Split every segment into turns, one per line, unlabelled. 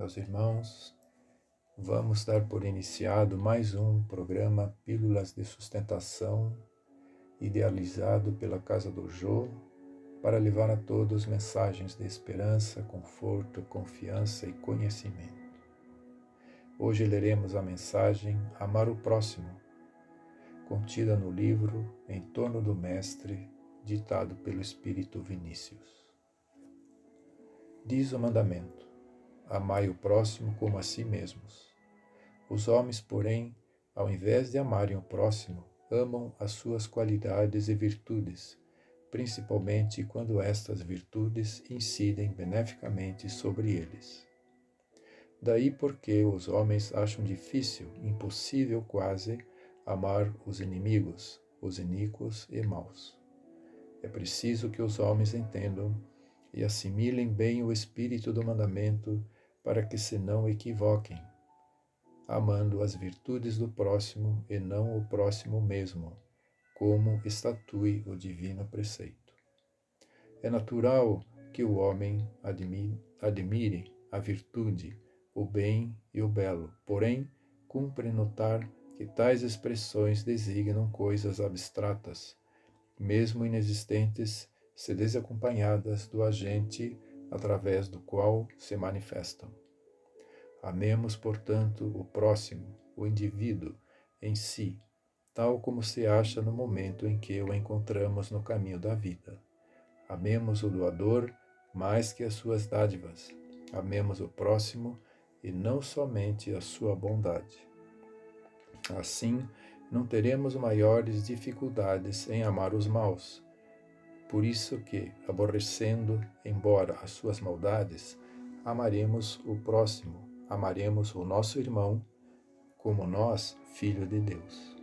Meus irmãos, vamos dar por iniciado mais um programa Pílulas de Sustentação, idealizado pela Casa do Jô, para levar a todos mensagens de esperança, conforto, confiança e conhecimento. Hoje leremos a mensagem Amar o Próximo, contida no livro Em Torno do Mestre, ditado pelo Espírito Vinícius. Diz o mandamento: Amai o próximo como a si mesmos. Os homens, porém, ao invés de amarem o próximo, amam as suas qualidades e virtudes, principalmente quando estas virtudes incidem beneficamente sobre eles. Daí porque os homens acham difícil, impossível quase, amar os inimigos, os iníquos e maus. É preciso que os homens entendam e assimilem bem o espírito do mandamento para que se não equivoquem, amando as virtudes do próximo e não o próximo mesmo, como estatui o divino preceito. É natural que o homem admire a virtude, o bem e o belo, porém, cumpre notar que tais expressões designam coisas abstratas, mesmo inexistentes, se desacompanhadas do agente através do qual se manifestam. Amemos, portanto, o próximo, o indivíduo, em si, tal como se acha no momento em que o encontramos no caminho da vida. Amemos o doador mais que as suas dádivas. Amemos o próximo e não somente a sua bondade. Assim, não teremos maiores dificuldades em amar os maus. Por isso que, aborrecendo, embora as suas maldades, amaremos o próximo, amaremos o nosso irmão, como nós, filho de Deus.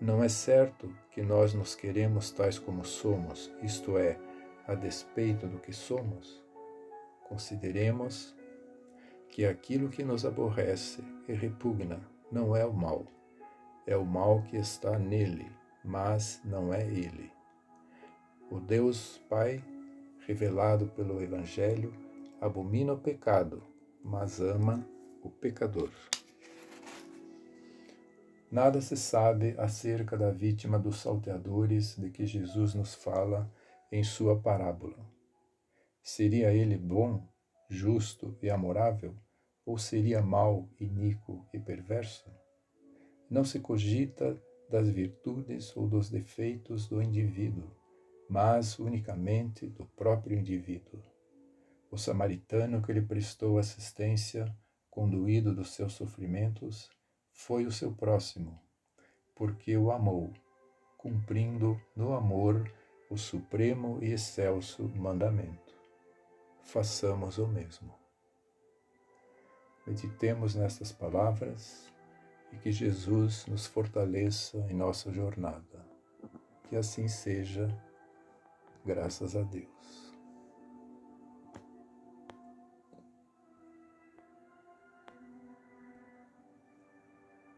Não é certo que nós nos queremos tais como somos, isto é, a despeito do que somos? Consideremos que aquilo que nos aborrece e repugna não é o mal, é o mal que está nele, mas não é ele. O Deus Pai, revelado pelo Evangelho, abomina o pecado, mas ama o pecador. Nada se sabe acerca da vítima dos salteadores de que Jesus nos fala em sua parábola. Seria ele bom, justo e amorável, ou seria mau, iníquo e perverso? Não se cogita das virtudes ou dos defeitos do indivíduo, mas unicamente do próprio indivíduo. O samaritano que lhe prestou assistência, conduído dos seus sofrimentos, foi o seu próximo, porque o amou, cumprindo no amor o supremo e excelso mandamento. Façamos o mesmo. Meditemos nestas palavras e que Jesus nos fortaleça em nossa jornada. Que assim seja, graças a Deus.